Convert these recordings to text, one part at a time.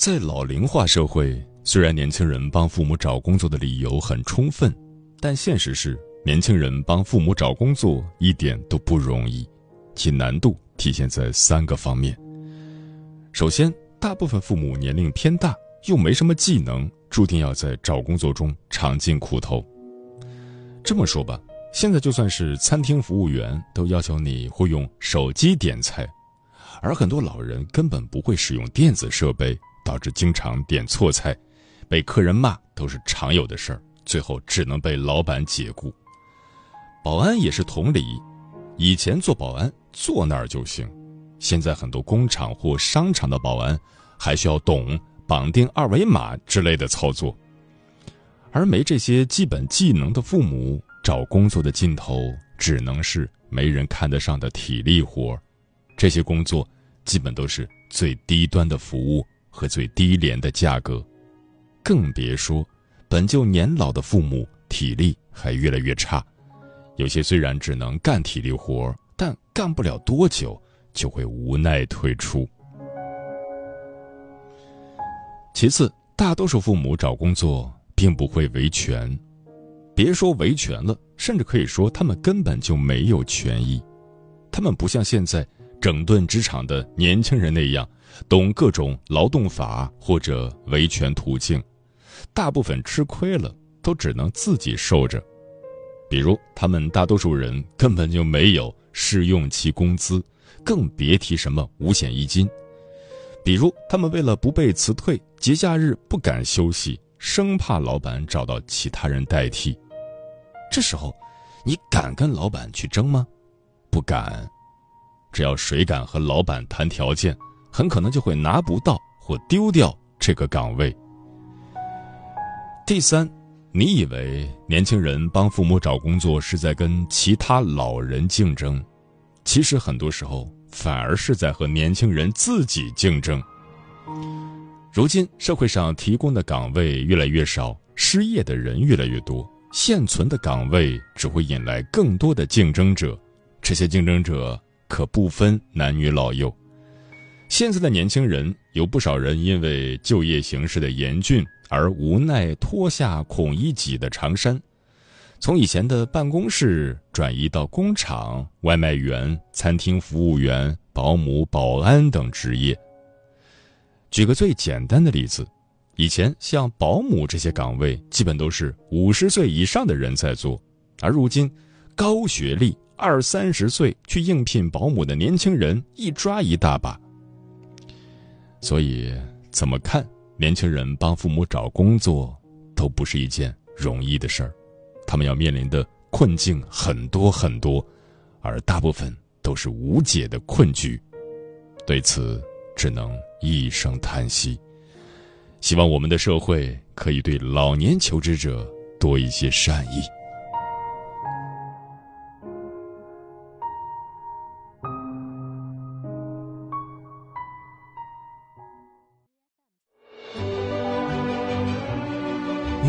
在老龄化社会，虽然年轻人帮父母找工作的理由很充分，但现实是，年轻人帮父母找工作一点都不容易，其难度体现在三个方面。首先，大部分父母年龄偏大，又没什么技能，注定要在找工作中尝尽苦头。这么说吧，现在就算是餐厅服务员，都要求你会用手机点菜，而很多老人根本不会使用电子设备。导致经常点错菜，被客人骂都是常有的事儿，最后只能被老板解雇。保安也是同理，以前做保安坐那儿就行，现在很多工厂或商场的保安还需要懂绑定二维码之类的操作。而没这些基本技能的父母，找工作的尽头只能是没人看得上的体力活这些工作基本都是最低端的服务。和最低廉的价格，更别说本就年老的父母体力还越来越差，有些虽然只能干体力活，但干不了多久就会无奈退出。其次，大多数父母找工作并不会维权，别说维权了，甚至可以说他们根本就没有权益，他们不像现在整顿职场的年轻人那样。懂各种劳动法或者维权途径，大部分吃亏了都只能自己受着。比如，他们大多数人根本就没有试用期工资，更别提什么五险一金。比如，他们为了不被辞退，节假日不敢休息，生怕老板找到其他人代替。这时候，你敢跟老板去争吗？不敢。只要谁敢和老板谈条件。很可能就会拿不到或丢掉这个岗位。第三，你以为年轻人帮父母找工作是在跟其他老人竞争，其实很多时候反而是在和年轻人自己竞争。如今社会上提供的岗位越来越少，失业的人越来越多，现存的岗位只会引来更多的竞争者，这些竞争者可不分男女老幼。现在的年轻人有不少人因为就业形势的严峻而无奈脱下孔乙己的长衫，从以前的办公室转移到工厂、外卖员、餐厅服务员、保姆、保安等职业。举个最简单的例子，以前像保姆这些岗位，基本都是五十岁以上的人在做，而如今，高学历、二三十岁去应聘保姆的年轻人一抓一大把。所以，怎么看年轻人帮父母找工作，都不是一件容易的事儿。他们要面临的困境很多很多，而大部分都是无解的困局。对此，只能一声叹息。希望我们的社会可以对老年求职者多一些善意。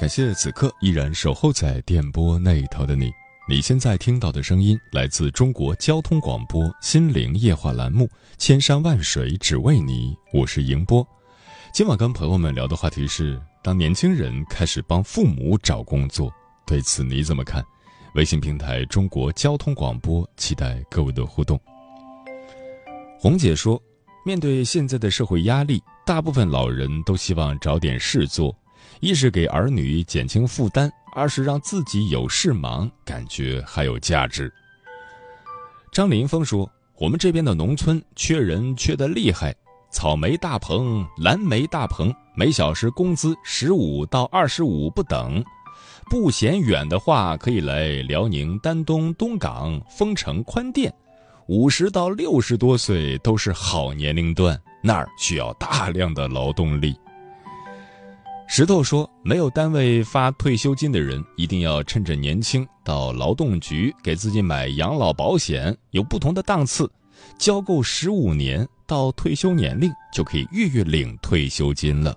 感谢此刻依然守候在电波那头的你。你现在听到的声音来自中国交通广播《心灵夜话》栏目，《千山万水只为你》，我是迎波。今晚跟朋友们聊的话题是：当年轻人开始帮父母找工作，对此你怎么看？微信平台中国交通广播，期待各位的互动。红姐说，面对现在的社会压力，大部分老人都希望找点事做，一是给儿女减轻负担。二是让自己有事忙，感觉还有价值。张林峰说：“我们这边的农村缺人缺得厉害，草莓大棚、蓝莓大棚，每小时工资十五到二十五不等。不嫌远的话，可以来辽宁丹东东港丰城宽甸。五十到六十多岁都是好年龄段，那儿需要大量的劳动力。”石头说：“没有单位发退休金的人，一定要趁着年轻到劳动局给自己买养老保险，有不同的档次，交够十五年到退休年龄就可以月月领退休金了，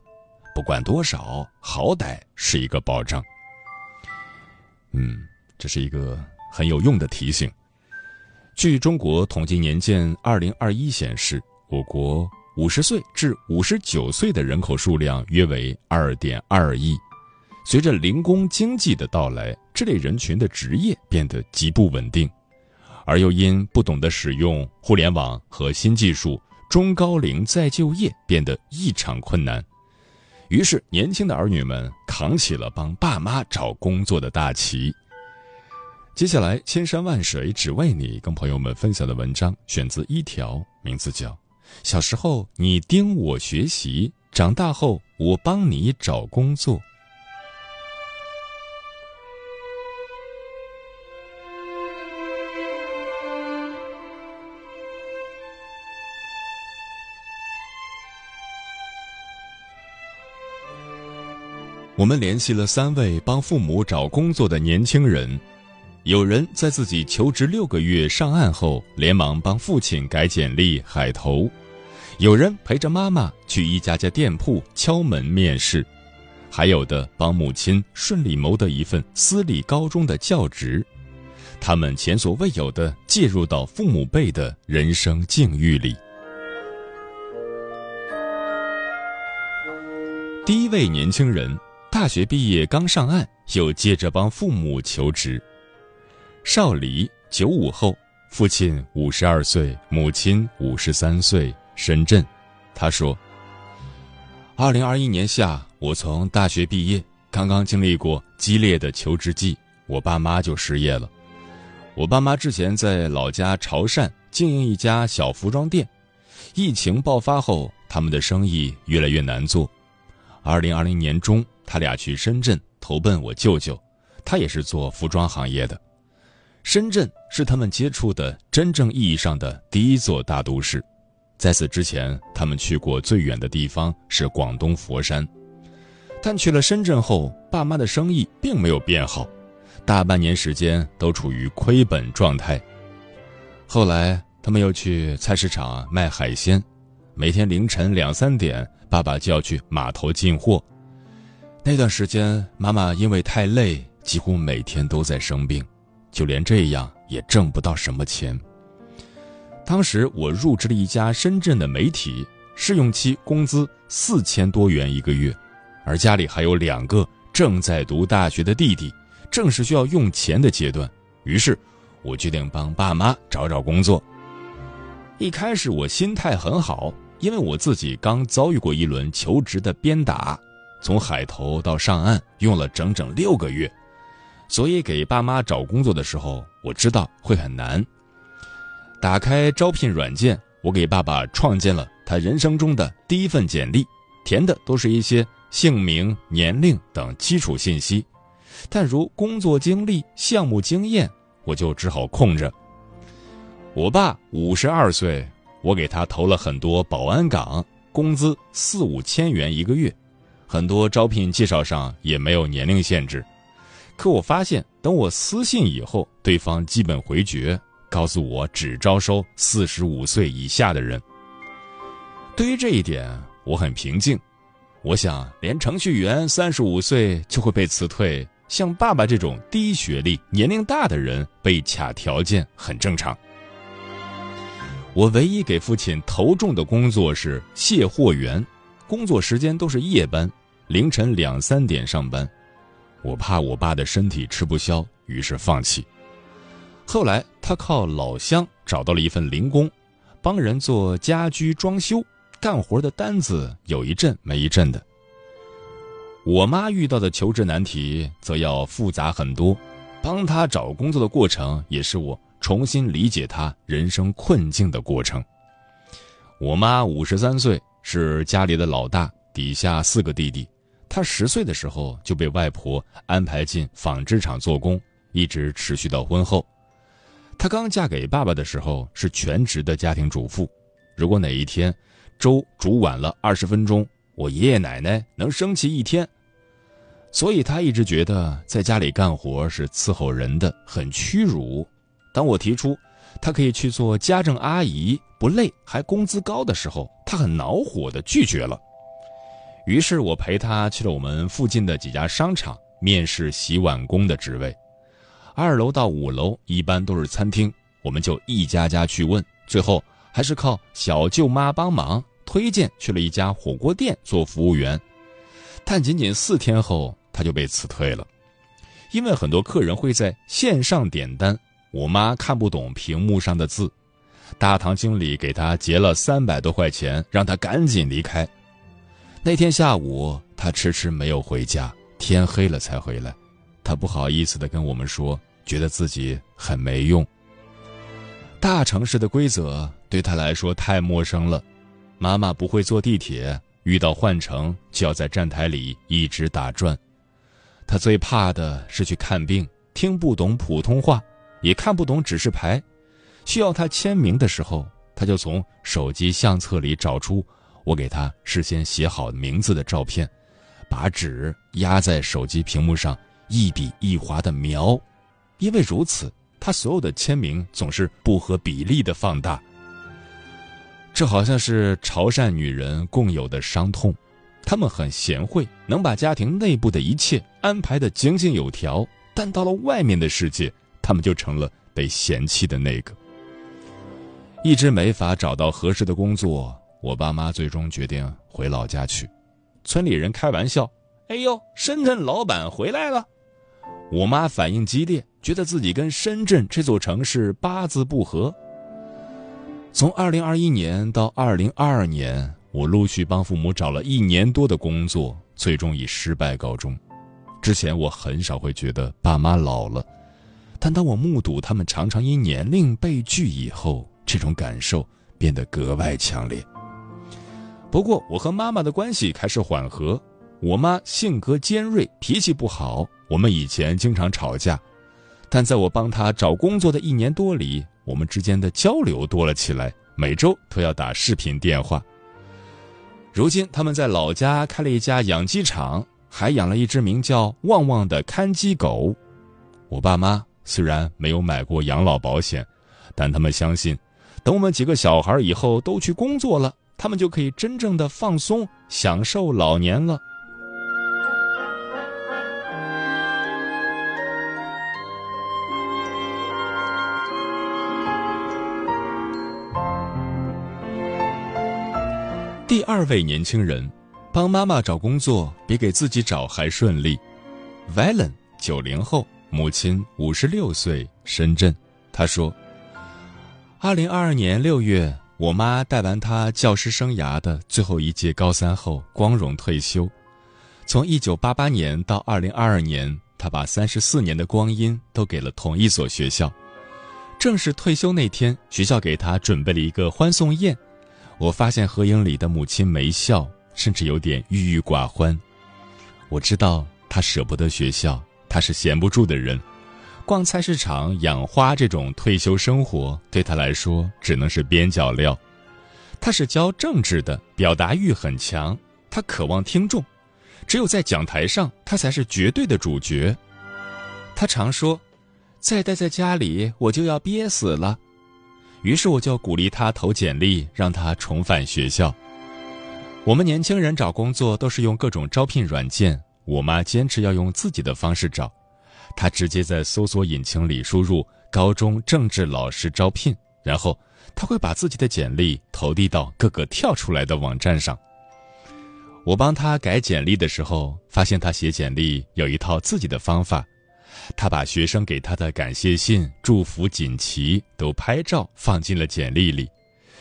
不管多少，好歹是一个保障。”嗯，这是一个很有用的提醒。据中国统计年鉴二零二一显示，我国。五十岁至五十九岁的人口数量约为二点二亿。随着零工经济的到来，这类人群的职业变得极不稳定，而又因不懂得使用互联网和新技术，中高龄再就业变得异常困难。于是，年轻的儿女们扛起了帮爸妈找工作的大旗。接下来，千山万水只为你，跟朋友们分享的文章选自一条，名字叫。小时候你盯我学习，长大后我帮你找工作。我们联系了三位帮父母找工作的年轻人。有人在自己求职六个月上岸后，连忙帮父亲改简历、海投；有人陪着妈妈去一家家店铺敲门面试，还有的帮母亲顺利谋得一份私立高中的教职。他们前所未有的介入到父母辈的人生境遇里。第一位年轻人，大学毕业刚上岸，又接着帮父母求职。少李九五后，父亲五十二岁，母亲五十三岁，深圳。他说：“二零二一年夏，我从大学毕业，刚刚经历过激烈的求职季，我爸妈就失业了。我爸妈之前在老家潮汕经营一家小服装店，疫情爆发后，他们的生意越来越难做。二零二零年中，他俩去深圳投奔我舅舅，他也是做服装行业的。”深圳是他们接触的真正意义上的第一座大都市，在此之前，他们去过最远的地方是广东佛山，但去了深圳后，爸妈的生意并没有变好，大半年时间都处于亏本状态。后来，他们又去菜市场卖海鲜，每天凌晨两三点，爸爸就要去码头进货。那段时间，妈妈因为太累，几乎每天都在生病。就连这样也挣不到什么钱。当时我入职了一家深圳的媒体，试用期工资四千多元一个月，而家里还有两个正在读大学的弟弟，正是需要用钱的阶段。于是，我决定帮爸妈找找工作。一开始我心态很好，因为我自己刚遭遇过一轮求职的鞭打，从海投到上岸用了整整六个月。所以给爸妈找工作的时候，我知道会很难。打开招聘软件，我给爸爸创建了他人生中的第一份简历，填的都是一些姓名、年龄等基础信息，但如工作经历、项目经验，我就只好空着。我爸五十二岁，我给他投了很多保安岗，工资四五千元一个月，很多招聘介绍上也没有年龄限制。可我发现，等我私信以后，对方基本回绝，告诉我只招收四十五岁以下的人。对于这一点，我很平静。我想，连程序员三十五岁就会被辞退，像爸爸这种低学历、年龄大的人被卡条件很正常。我唯一给父亲投中的工作是卸货员，工作时间都是夜班，凌晨两三点上班。我怕我爸的身体吃不消，于是放弃。后来他靠老乡找到了一份零工，帮人做家居装修。干活的单子有一阵没一阵的。我妈遇到的求职难题则要复杂很多，帮她找工作的过程也是我重新理解她人生困境的过程。我妈五十三岁，是家里的老大，底下四个弟弟。她十岁的时候就被外婆安排进纺织厂做工，一直持续到婚后。她刚嫁给爸爸的时候是全职的家庭主妇，如果哪一天。粥煮晚了二十分钟，我爷爷奶奶能生气一天，所以他一直觉得在家里干活是伺候人的，很屈辱。当我提出他可以去做家政阿姨，不累还工资高的时候，他很恼火的拒绝了。于是我陪他去了我们附近的几家商场面试洗碗工的职位，二楼到五楼一般都是餐厅，我们就一家家去问，最后。还是靠小舅妈帮忙推荐去了一家火锅店做服务员，但仅仅四天后他就被辞退了，因为很多客人会在线上点单，我妈看不懂屏幕上的字，大堂经理给他结了三百多块钱，让他赶紧离开。那天下午他迟迟没有回家，天黑了才回来，他不好意思的跟我们说，觉得自己很没用。大城市的规则对他来说太陌生了。妈妈不会坐地铁，遇到换乘就要在站台里一直打转。他最怕的是去看病，听不懂普通话，也看不懂指示牌。需要他签名的时候，他就从手机相册里找出我给他事先写好名字的照片，把纸压在手机屏幕上，一笔一划的描。因为如此。他所有的签名总是不合比例的放大，这好像是潮汕女人共有的伤痛。她们很贤惠，能把家庭内部的一切安排的井井有条，但到了外面的世界，她们就成了被嫌弃的那个。一直没法找到合适的工作，我爸妈最终决定回老家去。村里人开玩笑：“哎呦，深圳老板回来了。”我妈反应激烈。觉得自己跟深圳这座城市八字不合。从二零二一年到二零二二年，我陆续帮父母找了一年多的工作，最终以失败告终。之前我很少会觉得爸妈老了，但当我目睹他们常常因年龄被拒以后，这种感受变得格外强烈。不过，我和妈妈的关系开始缓和。我妈性格尖锐，脾气不好，我们以前经常吵架。但在我帮她找工作的一年多里，我们之间的交流多了起来，每周都要打视频电话。如今他们在老家开了一家养鸡场，还养了一只名叫旺旺的看鸡狗。我爸妈虽然没有买过养老保险，但他们相信，等我们几个小孩以后都去工作了，他们就可以真正的放松，享受老年了。二位年轻人，帮妈妈找工作比给自己找还顺利。Valen，九零后，母亲五十六岁，深圳。他说：“二零二二年六月，我妈带完她教师生涯的最后一届高三后，光荣退休。从一九八八年到二零二二年，她把三十四年的光阴都给了同一所学校。正式退休那天，学校给她准备了一个欢送宴。”我发现合影里的母亲没笑，甚至有点郁郁寡欢。我知道她舍不得学校，她是闲不住的人。逛菜市场、养花这种退休生活对她来说只能是边角料。她是教政治的，表达欲很强，她渴望听众，只有在讲台上，她才是绝对的主角。他常说：“再待在家里，我就要憋死了。”于是我就鼓励他投简历，让他重返学校。我们年轻人找工作都是用各种招聘软件，我妈坚持要用自己的方式找。她直接在搜索引擎里输入“高中政治老师招聘”，然后她会把自己的简历投递到各个跳出来的网站上。我帮她改简历的时候，发现她写简历有一套自己的方法。他把学生给他的感谢信、祝福锦旗都拍照放进了简历里，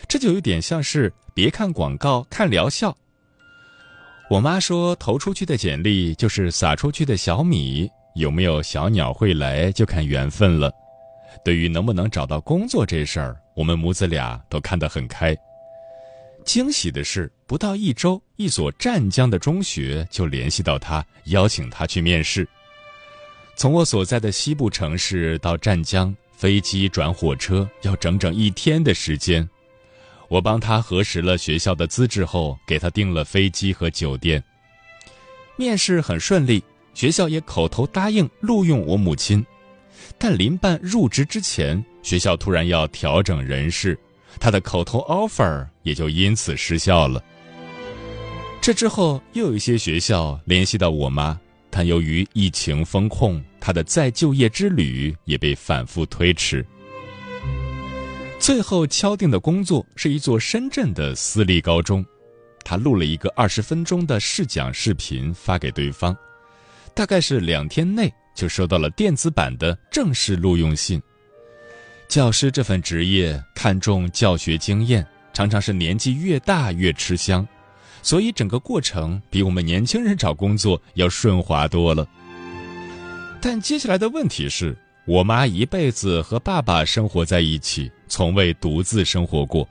这就有点像是别看广告，看疗效。我妈说，投出去的简历就是撒出去的小米，有没有小鸟会来就看缘分了。对于能不能找到工作这事儿，我们母子俩都看得很开。惊喜的是，不到一周，一所湛江的中学就联系到他，邀请他去面试。从我所在的西部城市到湛江，飞机转火车要整整一天的时间。我帮他核实了学校的资质后，给他订了飞机和酒店。面试很顺利，学校也口头答应录用我母亲。但临办入职之前，学校突然要调整人事，他的口头 offer 也就因此失效了。这之后，又有一些学校联系到我妈。但由于疫情封控，他的再就业之旅也被反复推迟。最后敲定的工作是一座深圳的私立高中，他录了一个二十分钟的试讲视频发给对方，大概是两天内就收到了电子版的正式录用信。教师这份职业看重教学经验，常常是年纪越大越吃香。所以整个过程比我们年轻人找工作要顺滑多了。但接下来的问题是，我妈一辈子和爸爸生活在一起，从未独自生活过。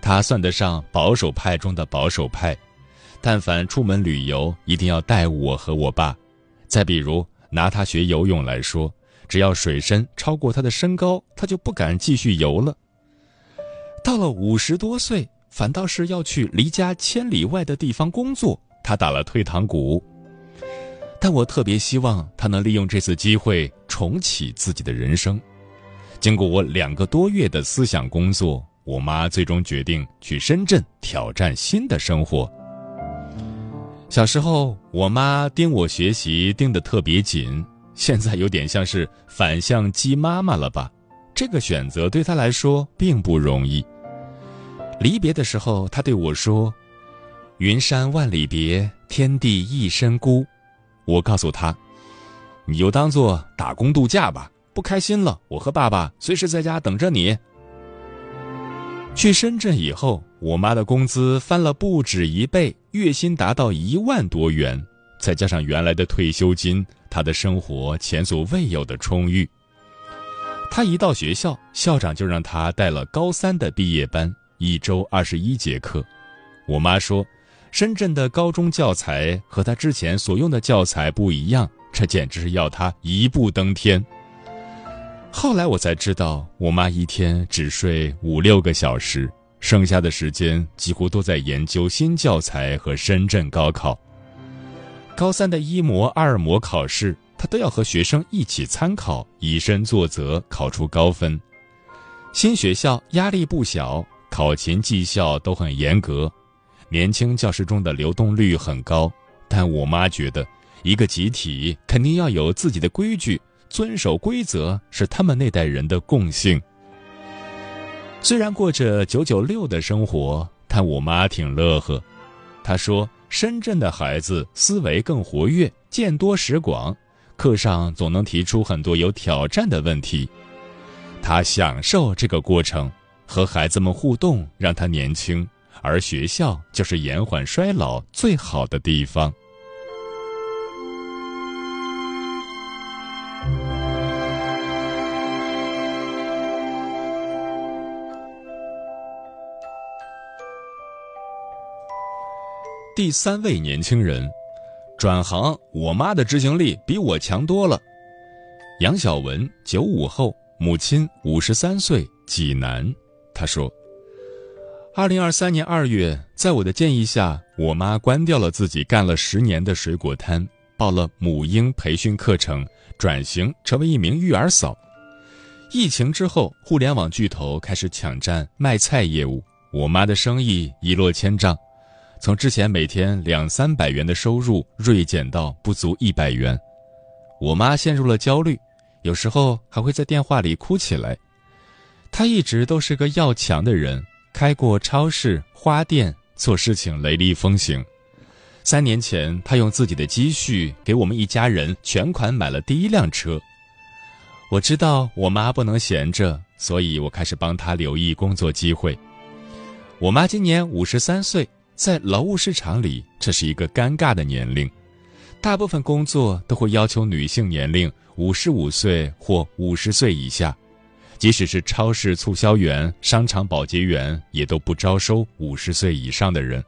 她算得上保守派中的保守派，但凡出门旅游，一定要带我和我爸。再比如拿他学游泳来说，只要水深超过他的身高，他就不敢继续游了。到了五十多岁。反倒是要去离家千里外的地方工作，他打了退堂鼓。但我特别希望他能利用这次机会重启自己的人生。经过我两个多月的思想工作，我妈最终决定去深圳挑战新的生活。小时候，我妈盯我学习盯得特别紧，现在有点像是反向鸡妈妈了吧？这个选择对她来说并不容易。离别的时候，他对我说：“云山万里别，天地一身孤。”我告诉他：“你就当做打工度假吧，不开心了，我和爸爸随时在家等着你。”去深圳以后，我妈的工资翻了不止一倍，月薪达到一万多元，再加上原来的退休金，她的生活前所未有的充裕。她一到学校，校长就让她带了高三的毕业班。一周二十一节课，我妈说，深圳的高中教材和她之前所用的教材不一样，这简直是要她一步登天。后来我才知道，我妈一天只睡五六个小时，剩下的时间几乎都在研究新教材和深圳高考。高三的一模、二模考试，她都要和学生一起参考，以身作则，考出高分。新学校压力不小。考勤绩效都很严格，年轻教师中的流动率很高。但我妈觉得，一个集体肯定要有自己的规矩，遵守规则是他们那代人的共性。虽然过着九九六的生活，但我妈挺乐呵。她说：“深圳的孩子思维更活跃，见多识广，课上总能提出很多有挑战的问题。她享受这个过程。”和孩子们互动，让他年轻，而学校就是延缓衰老最好的地方。第三位年轻人转行，我妈的执行力比我强多了。杨晓文，九五后，母亲五十三岁，济南。他说：“二零二三年二月，在我的建议下，我妈关掉了自己干了十年的水果摊，报了母婴培训课程，转型成为一名育儿嫂。疫情之后，互联网巨头开始抢占卖菜业务，我妈的生意一落千丈，从之前每天两三百元的收入锐减到不足一百元。我妈陷入了焦虑，有时候还会在电话里哭起来。他一直都是个要强的人，开过超市、花店，做事情雷厉风行。三年前，他用自己的积蓄给我们一家人全款买了第一辆车。我知道我妈不能闲着，所以我开始帮她留意工作机会。我妈今年五十三岁，在劳务市场里，这是一个尴尬的年龄。大部分工作都会要求女性年龄五十五岁或五十岁以下，即使是超市促销员、商场保洁员，也都不招收五十岁以上的人。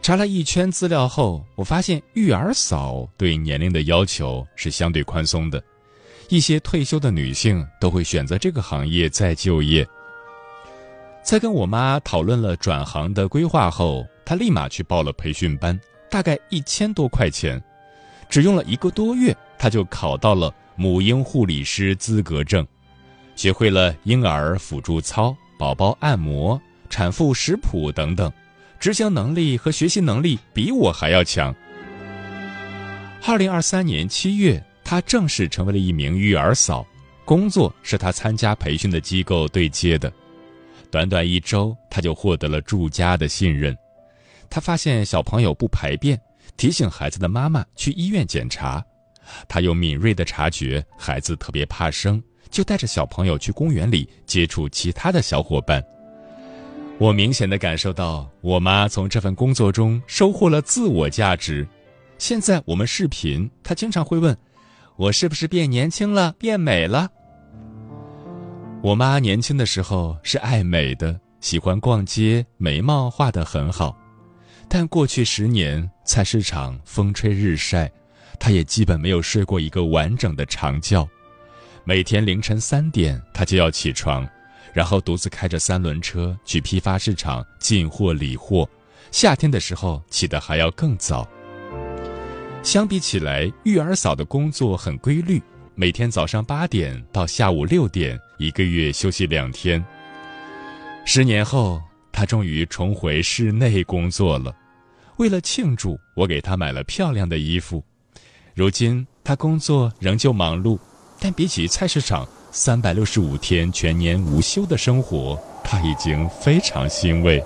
查了一圈资料后，我发现育儿嫂对年龄的要求是相对宽松的。一些退休的女性都会选择这个行业再就业。在跟我妈讨论了转行的规划后，她立马去报了培训班，大概一千多块钱，只用了一个多月，她就考到了母婴护理师资格证，学会了婴儿辅助操、宝宝按摩、产妇食谱等等，执行能力和学习能力比我还要强。二零二三年七月。她正式成为了一名育儿嫂，工作是她参加培训的机构对接的。短短一周，她就获得了住家的信任。她发现小朋友不排便，提醒孩子的妈妈去医院检查。她又敏锐地察觉孩子特别怕生，就带着小朋友去公园里接触其他的小伙伴。我明显的感受到，我妈从这份工作中收获了自我价值。现在我们视频，她经常会问。我是不是变年轻了，变美了？我妈年轻的时候是爱美的，喜欢逛街，眉毛画得很好。但过去十年，菜市场风吹日晒，她也基本没有睡过一个完整的长觉。每天凌晨三点，她就要起床，然后独自开着三轮车去批发市场进货理货。夏天的时候，起得还要更早。相比起来，育儿嫂的工作很规律，每天早上八点到下午六点，一个月休息两天。十年后，她终于重回室内工作了。为了庆祝，我给她买了漂亮的衣服。如今，她工作仍旧忙碌，但比起菜市场三百六十五天全年无休的生活，他已经非常欣慰。